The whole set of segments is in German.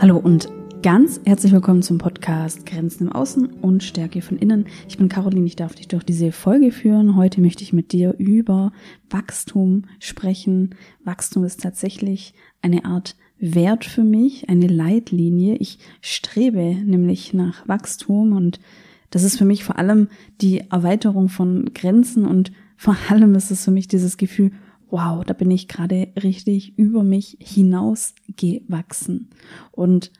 Hallo und ganz herzlich willkommen zum Podcast Grenzen im Außen und Stärke von innen. Ich bin Caroline, ich darf dich durch diese Folge führen. Heute möchte ich mit dir über Wachstum sprechen. Wachstum ist tatsächlich eine Art Wert für mich, eine Leitlinie. Ich strebe nämlich nach Wachstum und das ist für mich vor allem die Erweiterung von Grenzen und vor allem ist es für mich dieses Gefühl, wow, da bin ich gerade richtig über mich hinaus gewachsen. Und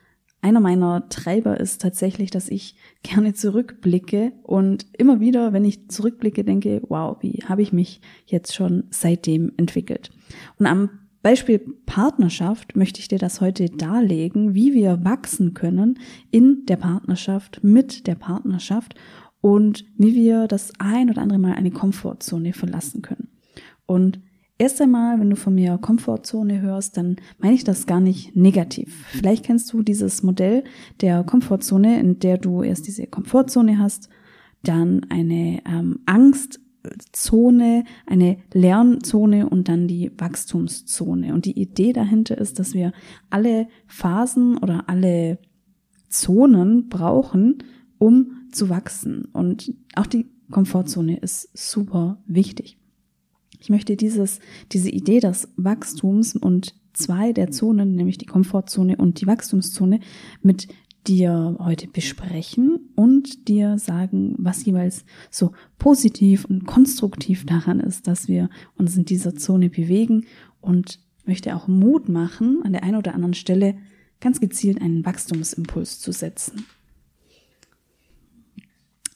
einer meiner Treiber ist tatsächlich, dass ich gerne zurückblicke und immer wieder, wenn ich zurückblicke, denke, wow, wie habe ich mich jetzt schon seitdem entwickelt. Und am Beispiel Partnerschaft möchte ich dir das heute darlegen, wie wir wachsen können in der Partnerschaft, mit der Partnerschaft und wie wir das ein oder andere Mal eine Komfortzone verlassen können. Und Erst einmal, wenn du von mir Komfortzone hörst, dann meine ich das gar nicht negativ. Vielleicht kennst du dieses Modell der Komfortzone, in der du erst diese Komfortzone hast, dann eine ähm, Angstzone, eine Lernzone und dann die Wachstumszone. Und die Idee dahinter ist, dass wir alle Phasen oder alle Zonen brauchen, um zu wachsen. Und auch die Komfortzone ist super wichtig. Ich möchte dieses, diese Idee des Wachstums und zwei der Zonen, nämlich die Komfortzone und die Wachstumszone, mit dir heute besprechen und dir sagen, was jeweils so positiv und konstruktiv daran ist, dass wir uns in dieser Zone bewegen und möchte auch Mut machen, an der einen oder anderen Stelle ganz gezielt einen Wachstumsimpuls zu setzen.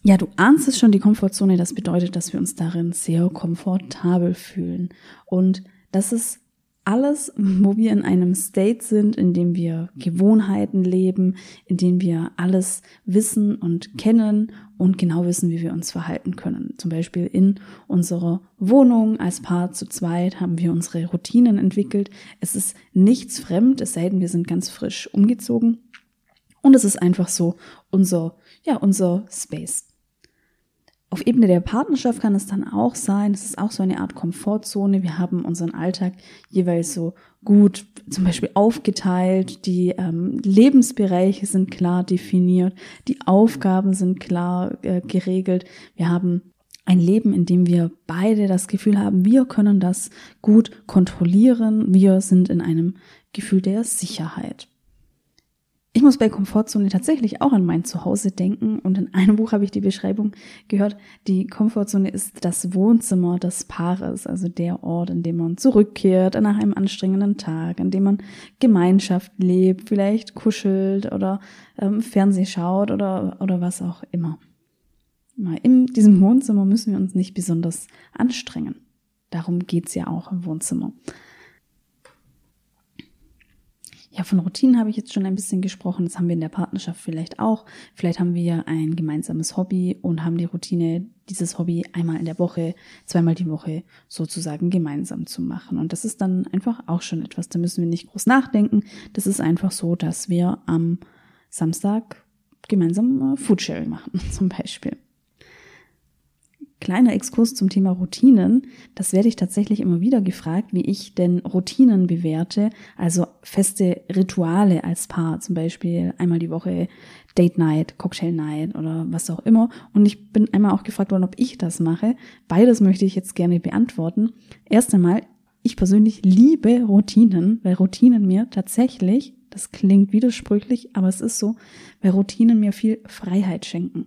Ja, du ahnst es schon, die Komfortzone, das bedeutet, dass wir uns darin sehr komfortabel fühlen. Und das ist alles, wo wir in einem State sind, in dem wir Gewohnheiten leben, in dem wir alles wissen und kennen und genau wissen, wie wir uns verhalten können. Zum Beispiel in unserer Wohnung als Paar zu zweit haben wir unsere Routinen entwickelt. Es ist nichts fremd, es sei denn, wir sind ganz frisch umgezogen. Und es ist einfach so unser, ja, unser Space. Auf Ebene der Partnerschaft kann es dann auch sein, es ist auch so eine Art Komfortzone. Wir haben unseren Alltag jeweils so gut zum Beispiel aufgeteilt, die ähm, Lebensbereiche sind klar definiert, die Aufgaben sind klar äh, geregelt. Wir haben ein Leben, in dem wir beide das Gefühl haben, wir können das gut kontrollieren, wir sind in einem Gefühl der Sicherheit. Ich muss bei Komfortzone tatsächlich auch an mein Zuhause denken und in einem Buch habe ich die Beschreibung gehört, die Komfortzone ist das Wohnzimmer des Paares, also der Ort, in dem man zurückkehrt nach einem anstrengenden Tag, an dem man Gemeinschaft lebt, vielleicht kuschelt oder ähm, Fernseh schaut oder, oder was auch immer. In diesem Wohnzimmer müssen wir uns nicht besonders anstrengen. Darum geht's ja auch im Wohnzimmer. Ja, von Routinen habe ich jetzt schon ein bisschen gesprochen. Das haben wir in der Partnerschaft vielleicht auch. Vielleicht haben wir ein gemeinsames Hobby und haben die Routine, dieses Hobby einmal in der Woche, zweimal die Woche sozusagen gemeinsam zu machen. Und das ist dann einfach auch schon etwas. Da müssen wir nicht groß nachdenken. Das ist einfach so, dass wir am Samstag gemeinsam äh, Foodsharing machen, zum Beispiel. Kleiner Exkurs zum Thema Routinen. Das werde ich tatsächlich immer wieder gefragt, wie ich denn Routinen bewerte, also feste Rituale als Paar, zum Beispiel einmal die Woche Date Night, Cocktail Night oder was auch immer. Und ich bin einmal auch gefragt worden, ob ich das mache. Beides möchte ich jetzt gerne beantworten. Erst einmal, ich persönlich liebe Routinen, weil Routinen mir tatsächlich, das klingt widersprüchlich, aber es ist so, weil Routinen mir viel Freiheit schenken.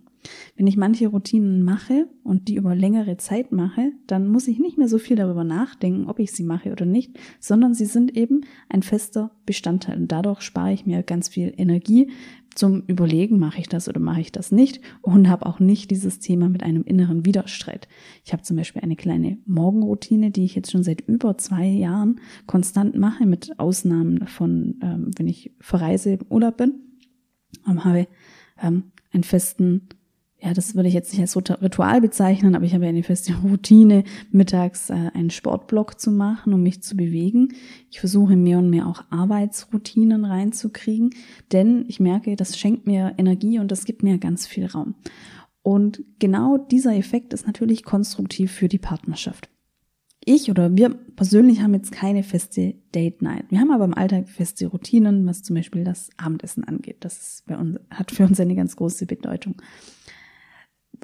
Wenn ich manche Routinen mache und die über längere Zeit mache, dann muss ich nicht mehr so viel darüber nachdenken, ob ich sie mache oder nicht, sondern sie sind eben ein fester Bestandteil. Und dadurch spare ich mir ganz viel Energie zum Überlegen, mache ich das oder mache ich das nicht und habe auch nicht dieses Thema mit einem inneren Widerstreit. Ich habe zum Beispiel eine kleine Morgenroutine, die ich jetzt schon seit über zwei Jahren konstant mache, mit Ausnahmen von, ähm, wenn ich verreise Urlaub bin, habe ähm, einen festen ja, das würde ich jetzt nicht als Ritual bezeichnen, aber ich habe eine feste Routine, mittags äh, einen Sportblock zu machen, um mich zu bewegen. Ich versuche mehr und mehr auch Arbeitsroutinen reinzukriegen, denn ich merke, das schenkt mir Energie und das gibt mir ganz viel Raum. Und genau dieser Effekt ist natürlich konstruktiv für die Partnerschaft. Ich oder wir persönlich haben jetzt keine feste Date Night. Wir haben aber im Alltag feste Routinen, was zum Beispiel das Abendessen angeht. Das bei uns, hat für uns eine ganz große Bedeutung.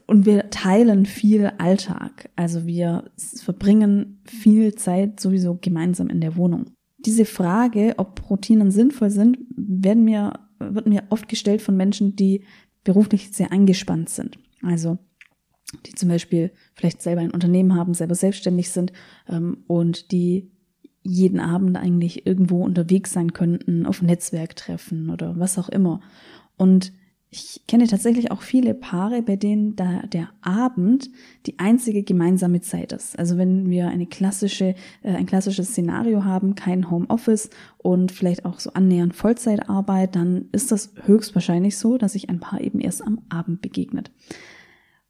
Und wir teilen viel Alltag. Also wir verbringen viel Zeit sowieso gemeinsam in der Wohnung. Diese Frage, ob Routinen sinnvoll sind, werden mir, wird mir oft gestellt von Menschen, die beruflich sehr eingespannt sind. Also die zum Beispiel vielleicht selber ein Unternehmen haben, selber selbstständig sind ähm, und die jeden Abend eigentlich irgendwo unterwegs sein könnten, auf Netzwerktreffen oder was auch immer. Und ich kenne tatsächlich auch viele Paare, bei denen da der Abend die einzige gemeinsame Zeit ist. Also wenn wir eine klassische, äh, ein klassisches Szenario haben, kein Homeoffice und vielleicht auch so annähernd Vollzeitarbeit, dann ist das höchstwahrscheinlich so, dass sich ein Paar eben erst am Abend begegnet.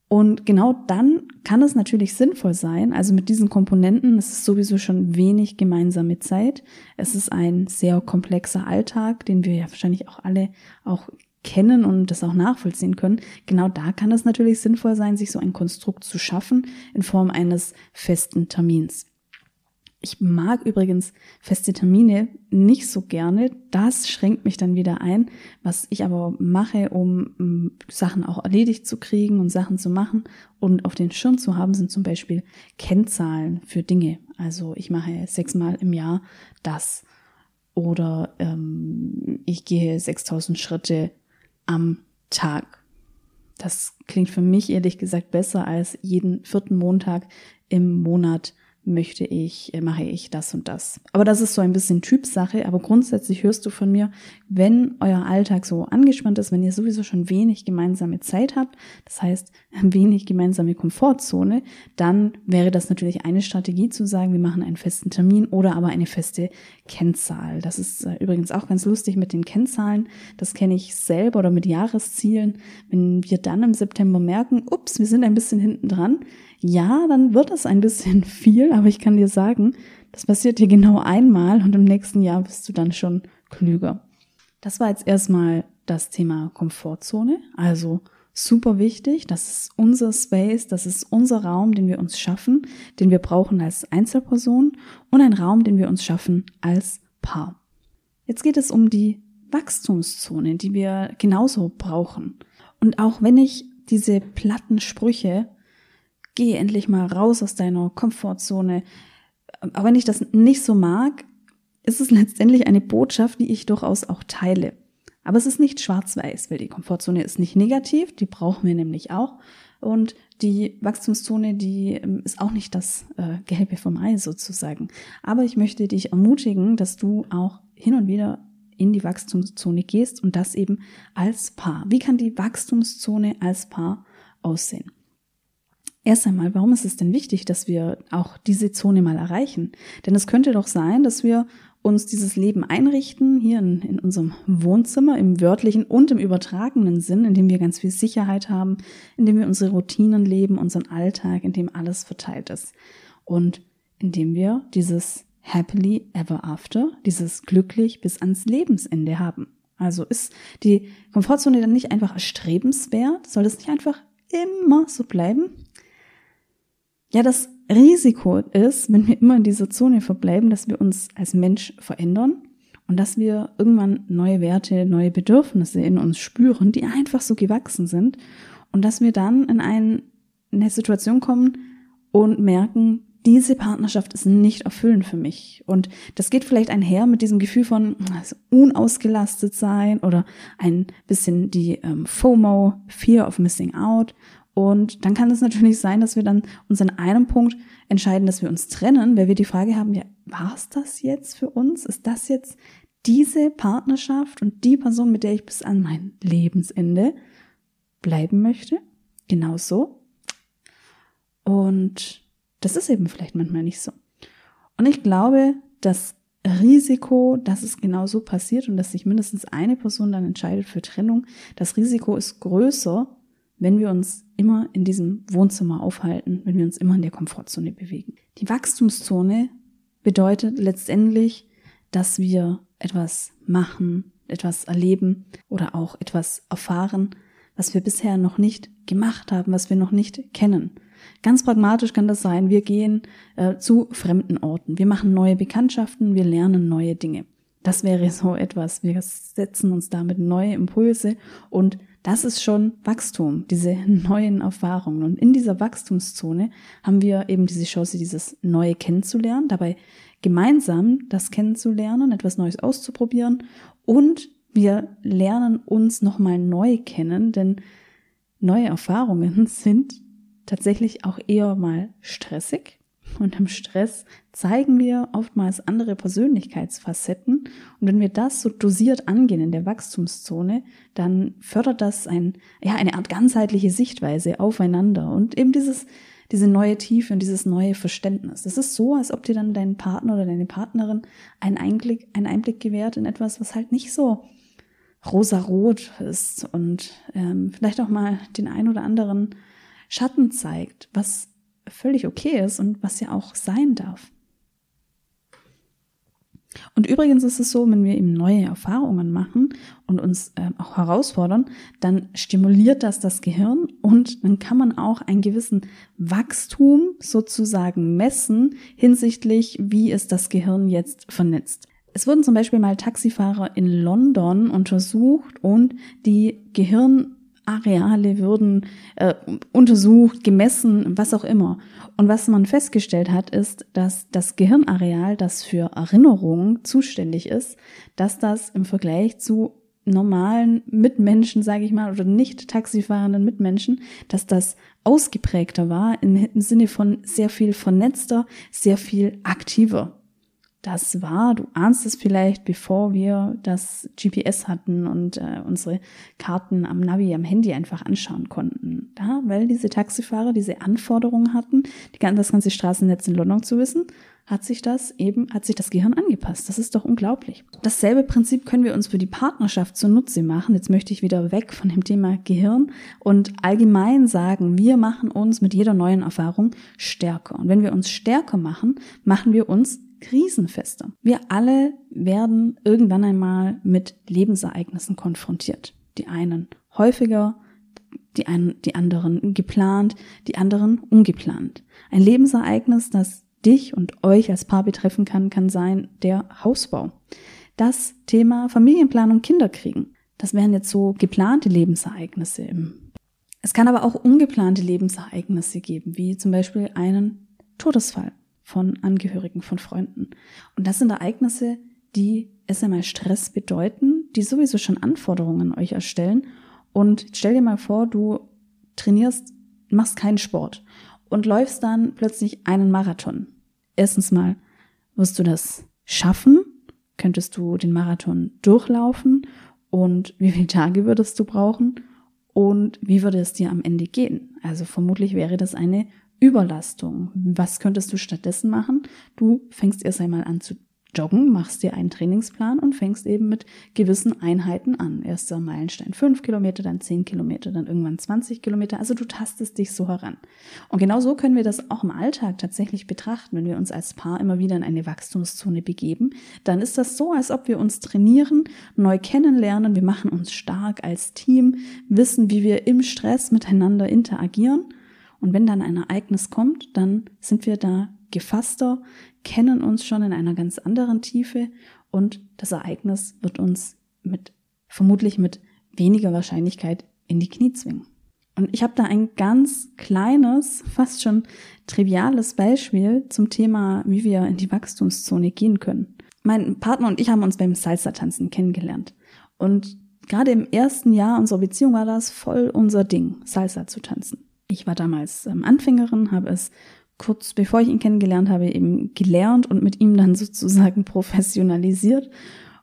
Und genau dann kann es natürlich sinnvoll sein, also mit diesen Komponenten, es ist sowieso schon wenig gemeinsame Zeit. Es ist ein sehr komplexer Alltag, den wir ja wahrscheinlich auch alle auch kennen und das auch nachvollziehen können. Genau da kann es natürlich sinnvoll sein, sich so ein Konstrukt zu schaffen in Form eines festen Termins. Ich mag übrigens feste Termine nicht so gerne. Das schränkt mich dann wieder ein. Was ich aber mache, um um Sachen auch erledigt zu kriegen und Sachen zu machen und auf den Schirm zu haben, sind zum Beispiel Kennzahlen für Dinge. Also ich mache sechsmal im Jahr das. Oder ähm, ich gehe 6000 Schritte am Tag. Das klingt für mich ehrlich gesagt besser als jeden vierten Montag im Monat möchte ich, äh, mache ich das und das. Aber das ist so ein bisschen Typsache, aber grundsätzlich hörst du von mir, wenn euer Alltag so angespannt ist, wenn ihr sowieso schon wenig gemeinsame Zeit habt, das heißt wenig gemeinsame Komfortzone, dann wäre das natürlich eine Strategie zu sagen, wir machen einen festen Termin oder aber eine feste Kennzahl. Das ist äh, übrigens auch ganz lustig mit den Kennzahlen. Das kenne ich selber oder mit Jahreszielen. Wenn wir dann im September merken, ups, wir sind ein bisschen hinten dran, ja, dann wird es ein bisschen viel, aber ich kann dir sagen, das passiert dir genau einmal und im nächsten Jahr bist du dann schon klüger. Das war jetzt erstmal das Thema Komfortzone, also super wichtig. Das ist unser Space, das ist unser Raum, den wir uns schaffen, den wir brauchen als Einzelperson und ein Raum, den wir uns schaffen als Paar. Jetzt geht es um die Wachstumszone, die wir genauso brauchen. Und auch wenn ich diese platten Sprüche geh endlich mal raus aus deiner Komfortzone. Aber wenn ich das nicht so mag, ist es letztendlich eine Botschaft, die ich durchaus auch teile. Aber es ist nicht schwarz-weiß, weil die Komfortzone ist nicht negativ, die brauchen wir nämlich auch. Und die Wachstumszone, die ähm, ist auch nicht das äh, Gelbe vom Ei sozusagen. Aber ich möchte dich ermutigen, dass du auch hin und wieder in die Wachstumszone gehst und das eben als Paar. Wie kann die Wachstumszone als Paar aussehen? Erst einmal, warum ist es denn wichtig, dass wir auch diese Zone mal erreichen? Denn es könnte doch sein, dass wir uns dieses Leben einrichten, hier in, in, unserem Wohnzimmer, im wörtlichen und im übertragenen Sinn, in dem wir ganz viel Sicherheit haben, in dem wir unsere Routinen leben, unseren Alltag, in dem alles verteilt ist. Und in dem wir dieses happily ever after, dieses glücklich bis ans Lebensende haben. Also ist die Komfortzone dann nicht einfach erstrebenswert? Soll es nicht einfach immer so bleiben? Ja, das Risiko ist, wenn wir immer in dieser Zone verbleiben, dass wir uns als Mensch verändern und dass wir irgendwann neue Werte, neue Bedürfnisse in uns spüren, die einfach so gewachsen sind und dass wir dann in, ein, in eine Situation kommen und merken, diese Partnerschaft ist nicht erfüllend für mich. Und das geht vielleicht einher mit diesem Gefühl von also unausgelastet sein oder ein bisschen die ähm, FOMO, Fear of Missing Out und dann kann es natürlich sein, dass wir dann uns an einem Punkt entscheiden, dass wir uns trennen, weil wir die Frage haben, ja, war es das jetzt für uns? Ist das jetzt diese Partnerschaft und die Person, mit der ich bis an mein Lebensende bleiben möchte? Genau so. Und das ist eben vielleicht manchmal nicht so. Und ich glaube, das Risiko, dass es genau so passiert und dass sich mindestens eine Person dann entscheidet für Trennung, das Risiko ist größer, wenn wir uns immer in diesem Wohnzimmer aufhalten, wenn wir uns immer in der Komfortzone bewegen. Die Wachstumszone bedeutet letztendlich, dass wir etwas machen, etwas erleben oder auch etwas erfahren, was wir bisher noch nicht gemacht haben, was wir noch nicht kennen. Ganz pragmatisch kann das sein, wir gehen äh, zu fremden Orten, wir machen neue Bekanntschaften, wir lernen neue Dinge. Das wäre so etwas. Wir setzen uns damit neue Impulse und das ist schon Wachstum, diese neuen Erfahrungen. Und in dieser Wachstumszone haben wir eben diese Chance, dieses Neue kennenzulernen, dabei gemeinsam das kennenzulernen, etwas Neues auszuprobieren und wir lernen uns nochmal neu kennen, denn neue Erfahrungen sind tatsächlich auch eher mal stressig. Und im Stress zeigen wir oftmals andere Persönlichkeitsfacetten. Und wenn wir das so dosiert angehen in der Wachstumszone, dann fördert das ein, ja, eine Art ganzheitliche Sichtweise aufeinander und eben dieses, diese neue Tiefe und dieses neue Verständnis. Das ist so, als ob dir dann dein Partner oder deine Partnerin einen Einblick, einen Einblick gewährt in etwas, was halt nicht so rosarot ist und ähm, vielleicht auch mal den ein oder anderen Schatten zeigt, was völlig okay ist und was ja auch sein darf. Und übrigens ist es so, wenn wir eben neue Erfahrungen machen und uns äh, auch herausfordern, dann stimuliert das das Gehirn und dann kann man auch einen gewissen Wachstum sozusagen messen hinsichtlich, wie ist das Gehirn jetzt vernetzt. Es wurden zum Beispiel mal Taxifahrer in London untersucht und die Gehirn Areale würden äh, untersucht, gemessen, was auch immer. Und was man festgestellt hat, ist, dass das Gehirnareal, das für Erinnerungen zuständig ist, dass das im Vergleich zu normalen Mitmenschen, sage ich mal, oder nicht taxifahrenden Mitmenschen, dass das ausgeprägter war im Sinne von sehr viel vernetzter, sehr viel aktiver das war, du ahnst es vielleicht, bevor wir das GPS hatten und äh, unsere Karten am Navi, am Handy einfach anschauen konnten. Da, weil diese Taxifahrer diese Anforderungen hatten, die, das ganze Straßennetz in London zu wissen, hat sich das eben, hat sich das Gehirn angepasst. Das ist doch unglaublich. Dasselbe Prinzip können wir uns für die Partnerschaft zunutze machen. Jetzt möchte ich wieder weg von dem Thema Gehirn und allgemein sagen, wir machen uns mit jeder neuen Erfahrung stärker. Und wenn wir uns stärker machen, machen wir uns krisenfester. Wir alle werden irgendwann einmal mit Lebensereignissen konfrontiert. Die einen häufiger, die, einen, die anderen geplant, die anderen ungeplant. Ein Lebensereignis, das dich und euch als Paar betreffen kann, kann sein der Hausbau. Das Thema Familienplanung, Kinderkriegen. Das wären jetzt so geplante Lebensereignisse. Es kann aber auch ungeplante Lebensereignisse geben, wie zum Beispiel einen Todesfall von Angehörigen, von Freunden. Und das sind Ereignisse, die es einmal Stress bedeuten, die sowieso schon Anforderungen an euch erstellen. Und stell dir mal vor, du trainierst, machst keinen Sport und läufst dann plötzlich einen Marathon. Erstens mal, wirst du das schaffen? Könntest du den Marathon durchlaufen? Und wie viele Tage würdest du brauchen? Und wie würde es dir am Ende gehen? Also vermutlich wäre das eine Überlastung. Was könntest du stattdessen machen? Du fängst erst einmal an zu joggen, machst dir einen Trainingsplan und fängst eben mit gewissen Einheiten an. Erster Meilenstein fünf Kilometer, dann zehn Kilometer, dann irgendwann 20 Kilometer. Also du tastest dich so heran. Und genau so können wir das auch im Alltag tatsächlich betrachten. Wenn wir uns als Paar immer wieder in eine Wachstumszone begeben, dann ist das so, als ob wir uns trainieren, neu kennenlernen. Wir machen uns stark als Team, wissen, wie wir im Stress miteinander interagieren und wenn dann ein Ereignis kommt, dann sind wir da gefasster, kennen uns schon in einer ganz anderen Tiefe und das Ereignis wird uns mit vermutlich mit weniger Wahrscheinlichkeit in die Knie zwingen. Und ich habe da ein ganz kleines, fast schon triviales Beispiel zum Thema, wie wir in die Wachstumszone gehen können. Mein Partner und ich haben uns beim Salsa-Tanzen kennengelernt. Und gerade im ersten Jahr unserer Beziehung war das voll unser Ding, Salsa zu tanzen. Ich war damals ähm, Anfängerin, habe es kurz bevor ich ihn kennengelernt habe, eben gelernt und mit ihm dann sozusagen professionalisiert.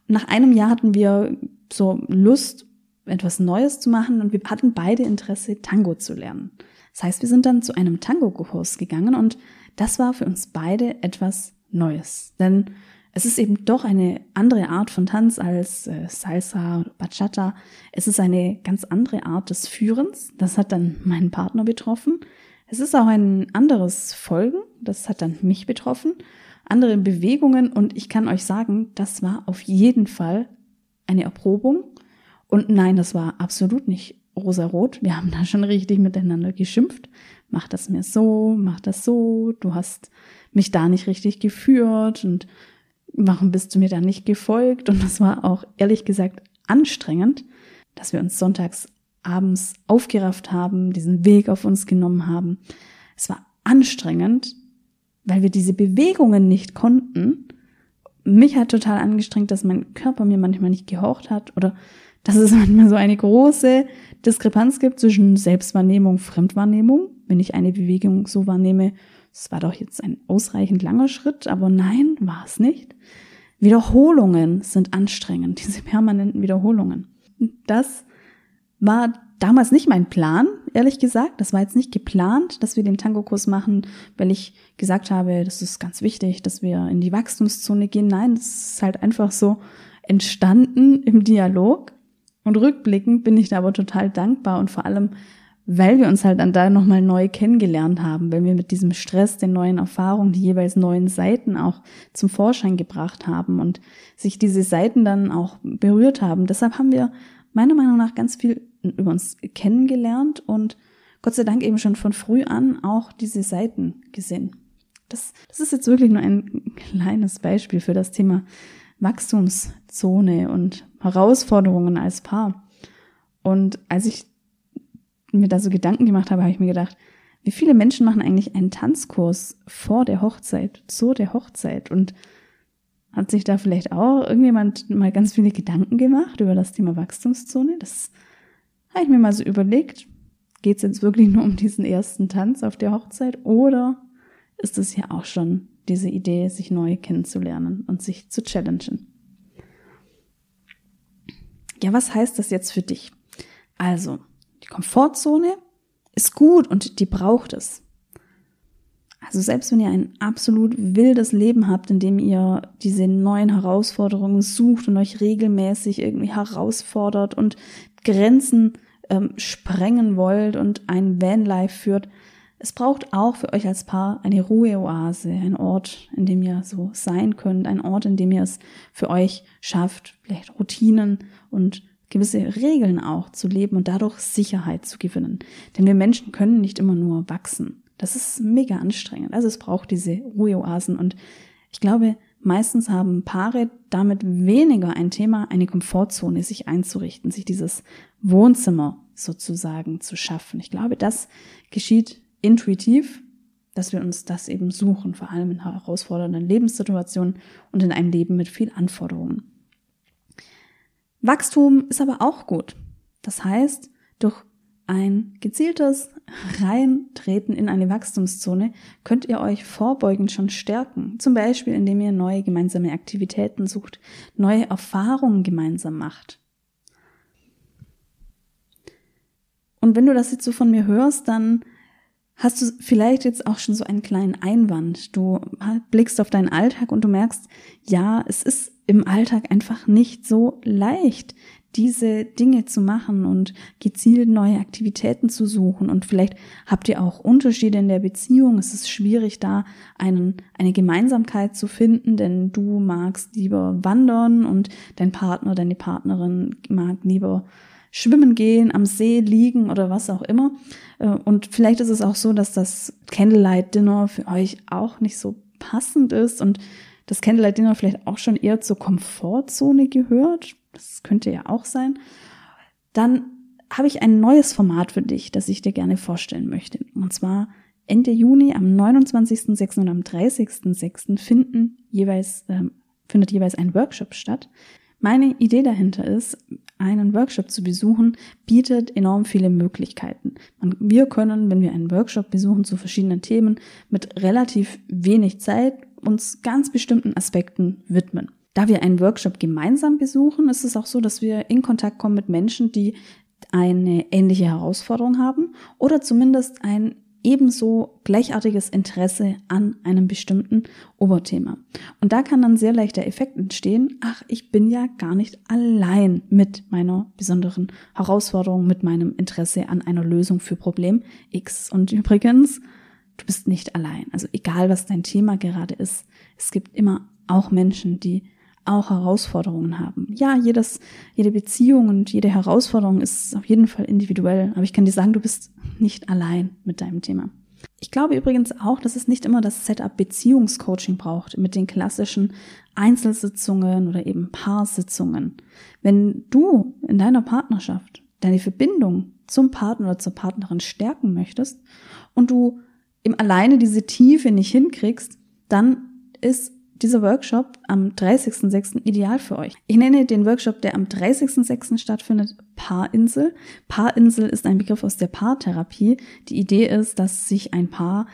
Nach einem Jahr hatten wir so Lust, etwas Neues zu machen und wir hatten beide Interesse, Tango zu lernen. Das heißt, wir sind dann zu einem Tango-Kurs gegangen und das war für uns beide etwas Neues. Denn es ist eben doch eine andere Art von Tanz als äh, Salsa oder Bachata. Es ist eine ganz andere Art des Führens. Das hat dann meinen Partner betroffen. Es ist auch ein anderes Folgen. Das hat dann mich betroffen. Andere Bewegungen. Und ich kann euch sagen, das war auf jeden Fall eine Erprobung. Und nein, das war absolut nicht rosarot. Wir haben da schon richtig miteinander geschimpft. Mach das mir so, mach das so, du hast mich da nicht richtig geführt und warum bist du mir da nicht gefolgt? Und das war auch ehrlich gesagt anstrengend, dass wir uns sonntags abends aufgerafft haben, diesen Weg auf uns genommen haben. Es war anstrengend, weil wir diese Bewegungen nicht konnten. Mich hat total angestrengt, dass mein Körper mir manchmal nicht gehorcht hat oder dass es manchmal so eine große Diskrepanz gibt zwischen Selbstwahrnehmung, Fremdwahrnehmung. Wenn ich eine Bewegung so wahrnehme, es war doch jetzt ein ausreichend langer Schritt, aber nein, war es nicht. Wiederholungen sind anstrengend, diese permanenten Wiederholungen. Das war damals nicht mein Plan, ehrlich gesagt. Das war jetzt nicht geplant, dass wir den Tango-Kurs machen, weil ich gesagt habe, das ist ganz wichtig, dass wir in die Wachstumszone gehen. Nein, das ist halt einfach so entstanden im Dialog. Und rückblickend bin ich da aber total dankbar und vor allem, weil wir uns halt dann da nochmal neu kennengelernt haben, weil wir mit diesem Stress, den neuen Erfahrungen, die jeweils neuen Seiten auch zum Vorschein gebracht haben und sich diese Seiten dann auch berührt haben. Deshalb haben wir meiner Meinung nach ganz viel über uns kennengelernt und Gott sei Dank eben schon von früh an auch diese Seiten gesehen. Das, das ist jetzt wirklich nur ein kleines Beispiel für das Thema Wachstumszone und Herausforderungen als Paar. Und als ich mir da so Gedanken gemacht habe, habe ich mir gedacht, wie viele Menschen machen eigentlich einen Tanzkurs vor der Hochzeit, zu der Hochzeit und hat sich da vielleicht auch irgendjemand mal ganz viele Gedanken gemacht über das Thema Wachstumszone? Das habe ich mir mal so überlegt. Geht es jetzt wirklich nur um diesen ersten Tanz auf der Hochzeit oder ist es ja auch schon diese Idee, sich neu kennenzulernen und sich zu challengen? Ja, was heißt das jetzt für dich? Also, Komfortzone ist gut und die braucht es. Also selbst wenn ihr ein absolut wildes Leben habt, in dem ihr diese neuen Herausforderungen sucht und euch regelmäßig irgendwie herausfordert und Grenzen ähm, sprengen wollt und ein Vanlife führt, es braucht auch für euch als Paar eine Ruheoase, ein Ort, in dem ihr so sein könnt, ein Ort, in dem ihr es für euch schafft, vielleicht Routinen und gewisse Regeln auch zu leben und dadurch Sicherheit zu gewinnen. Denn wir Menschen können nicht immer nur wachsen. Das ist mega anstrengend. Also es braucht diese Ruheoasen und ich glaube, meistens haben Paare damit weniger ein Thema, eine Komfortzone sich einzurichten, sich dieses Wohnzimmer sozusagen zu schaffen. Ich glaube, das geschieht intuitiv, dass wir uns das eben suchen, vor allem in herausfordernden Lebenssituationen und in einem Leben mit viel Anforderungen. Wachstum ist aber auch gut. Das heißt, durch ein gezieltes Reintreten in eine Wachstumszone könnt ihr euch vorbeugend schon stärken. Zum Beispiel, indem ihr neue gemeinsame Aktivitäten sucht, neue Erfahrungen gemeinsam macht. Und wenn du das jetzt so von mir hörst, dann hast du vielleicht jetzt auch schon so einen kleinen Einwand. Du blickst auf deinen Alltag und du merkst, ja, es ist im Alltag einfach nicht so leicht, diese Dinge zu machen und gezielt neue Aktivitäten zu suchen. Und vielleicht habt ihr auch Unterschiede in der Beziehung. Es ist schwierig, da einen, eine Gemeinsamkeit zu finden, denn du magst lieber wandern und dein Partner, deine Partnerin mag lieber schwimmen gehen, am See liegen oder was auch immer. Äh, und vielleicht ist es auch so, dass das Candlelight Dinner für euch auch nicht so passend ist und das Candlelight Dinner vielleicht auch schon eher zur Komfortzone gehört das könnte ja auch sein, dann habe ich ein neues Format für dich, das ich dir gerne vorstellen möchte. Und zwar Ende Juni am 29.06. und am 30.06. finden jeweils, äh, findet jeweils ein Workshop statt. Meine Idee dahinter ist, einen Workshop zu besuchen, bietet enorm viele Möglichkeiten. Wir können, wenn wir einen Workshop besuchen zu verschiedenen Themen, mit relativ wenig Zeit uns ganz bestimmten Aspekten widmen. Da wir einen Workshop gemeinsam besuchen, ist es auch so, dass wir in Kontakt kommen mit Menschen, die eine ähnliche Herausforderung haben oder zumindest ein ebenso gleichartiges Interesse an einem bestimmten Oberthema. Und da kann dann sehr leicht der Effekt entstehen, ach, ich bin ja gar nicht allein mit meiner besonderen Herausforderung, mit meinem Interesse an einer Lösung für Problem X. Und übrigens, du bist nicht allein. Also egal, was dein Thema gerade ist, es gibt immer auch Menschen, die auch Herausforderungen haben. Ja, jedes, jede Beziehung und jede Herausforderung ist auf jeden Fall individuell, aber ich kann dir sagen, du bist nicht allein mit deinem Thema. Ich glaube übrigens auch, dass es nicht immer das Setup Beziehungscoaching braucht mit den klassischen Einzelsitzungen oder eben Paarsitzungen. Wenn du in deiner Partnerschaft deine Verbindung zum Partner oder zur Partnerin stärken möchtest und du im alleine diese Tiefe nicht hinkriegst, dann ist dieser Workshop am 30.06. ideal für euch. Ich nenne den Workshop, der am 30.06. stattfindet, Paarinsel. Paarinsel ist ein Begriff aus der Paartherapie. Die Idee ist, dass sich ein Paar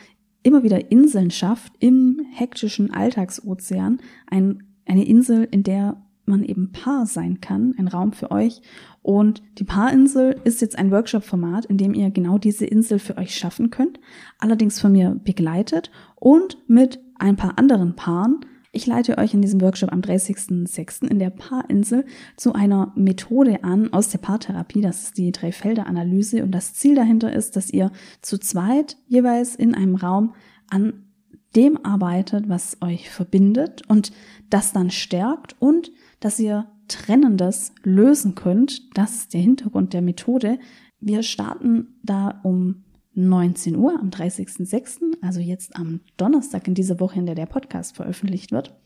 immer wieder Inseln schafft im hektischen Alltagsozean. Ein, eine Insel, in der man eben Paar sein kann, ein Raum für euch. Und die Paarinsel ist jetzt ein Workshop-Format, in dem ihr genau diese Insel für euch schaffen könnt. Allerdings von mir begleitet und mit ein paar anderen Paaren ich leite euch in diesem Workshop am 30.06. in der Paarinsel zu einer Methode an aus der Paartherapie. Das ist die Drei-Felder-Analyse. Und das Ziel dahinter ist, dass ihr zu zweit jeweils in einem Raum an dem arbeitet, was euch verbindet und das dann stärkt und dass ihr Trennendes lösen könnt. Das ist der Hintergrund der Methode. Wir starten da um 19 Uhr am 30.06., also jetzt am Donnerstag in dieser Woche, in der der Podcast veröffentlicht wird.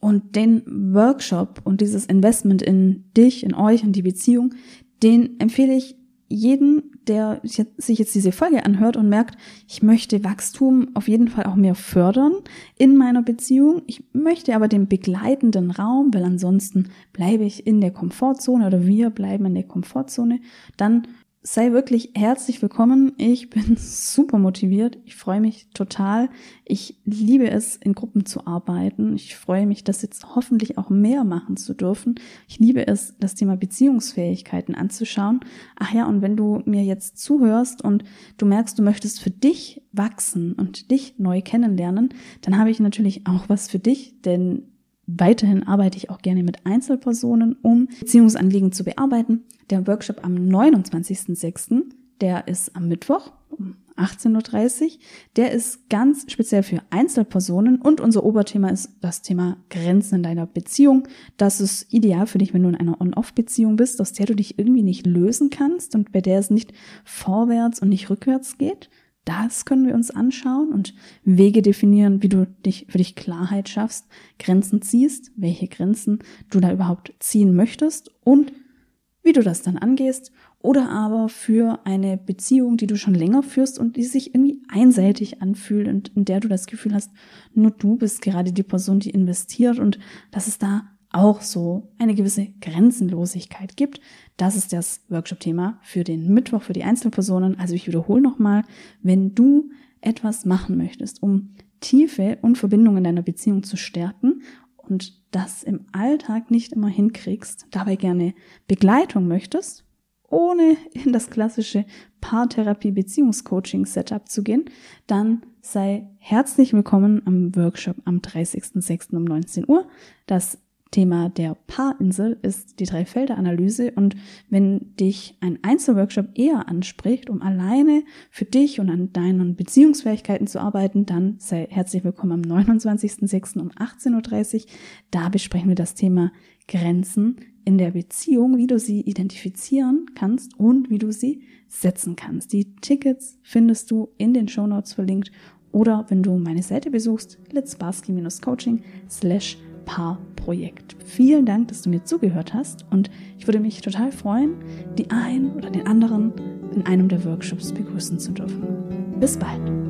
Und den Workshop und dieses Investment in dich, in euch und die Beziehung, den empfehle ich jeden, der sich jetzt diese Folge anhört und merkt, ich möchte Wachstum auf jeden Fall auch mehr fördern in meiner Beziehung. Ich möchte aber den begleitenden Raum, weil ansonsten bleibe ich in der Komfortzone oder wir bleiben in der Komfortzone. Dann sei wirklich herzlich willkommen. Ich bin super motiviert. Ich freue mich total. Ich liebe es, in Gruppen zu arbeiten. Ich freue mich, das jetzt hoffentlich auch mehr machen zu dürfen. Ich liebe es, das Thema Beziehungsfähigkeiten anzuschauen. Ach ja, und wenn du mir jetzt zuhörst und du merkst, du möchtest für dich wachsen und dich neu kennenlernen, dann habe ich natürlich auch was für dich, denn Weiterhin arbeite ich auch gerne mit Einzelpersonen, um Beziehungsanliegen zu bearbeiten. Der Workshop am 29.06., der ist am Mittwoch um 18.30 Uhr. Der ist ganz speziell für Einzelpersonen und unser Oberthema ist das Thema Grenzen in deiner Beziehung. Das ist ideal für dich, wenn du in einer On-Off-Beziehung bist, aus der du dich irgendwie nicht lösen kannst und bei der es nicht vorwärts und nicht rückwärts geht. Das können wir uns anschauen und Wege definieren, wie du dich für dich Klarheit schaffst, Grenzen ziehst, welche Grenzen du da überhaupt ziehen möchtest und wie du das dann angehst oder aber für eine Beziehung, die du schon länger führst und die sich irgendwie einseitig anfühlt und in der du das Gefühl hast, nur du bist gerade die Person, die investiert und dass es da auch so eine gewisse Grenzenlosigkeit gibt. Das ist das Workshop-Thema für den Mittwoch für die Einzelpersonen. Also ich wiederhole nochmal, wenn du etwas machen möchtest, um Tiefe und Verbindung in deiner Beziehung zu stärken und das im Alltag nicht immer hinkriegst, dabei gerne Begleitung möchtest, ohne in das klassische Paartherapie-Beziehungscoaching-Setup zu gehen, dann sei herzlich willkommen am Workshop am 30.06. um 19 Uhr. Das Thema der Paarinsel ist die Drei-Felder-Analyse und wenn dich ein Einzelworkshop eher anspricht, um alleine für dich und an deinen Beziehungsfähigkeiten zu arbeiten, dann sei herzlich willkommen am 29.06. um 18.30 Uhr. Da besprechen wir das Thema Grenzen in der Beziehung, wie du sie identifizieren kannst und wie du sie setzen kannst. Die Tickets findest du in den Show Notes verlinkt oder wenn du meine Seite besuchst, letsbarski-coaching slash Paarprojekt. Vielen Dank, dass du mir zugehört hast und ich würde mich total freuen, die einen oder den anderen in einem der Workshops begrüßen zu dürfen. Bis bald.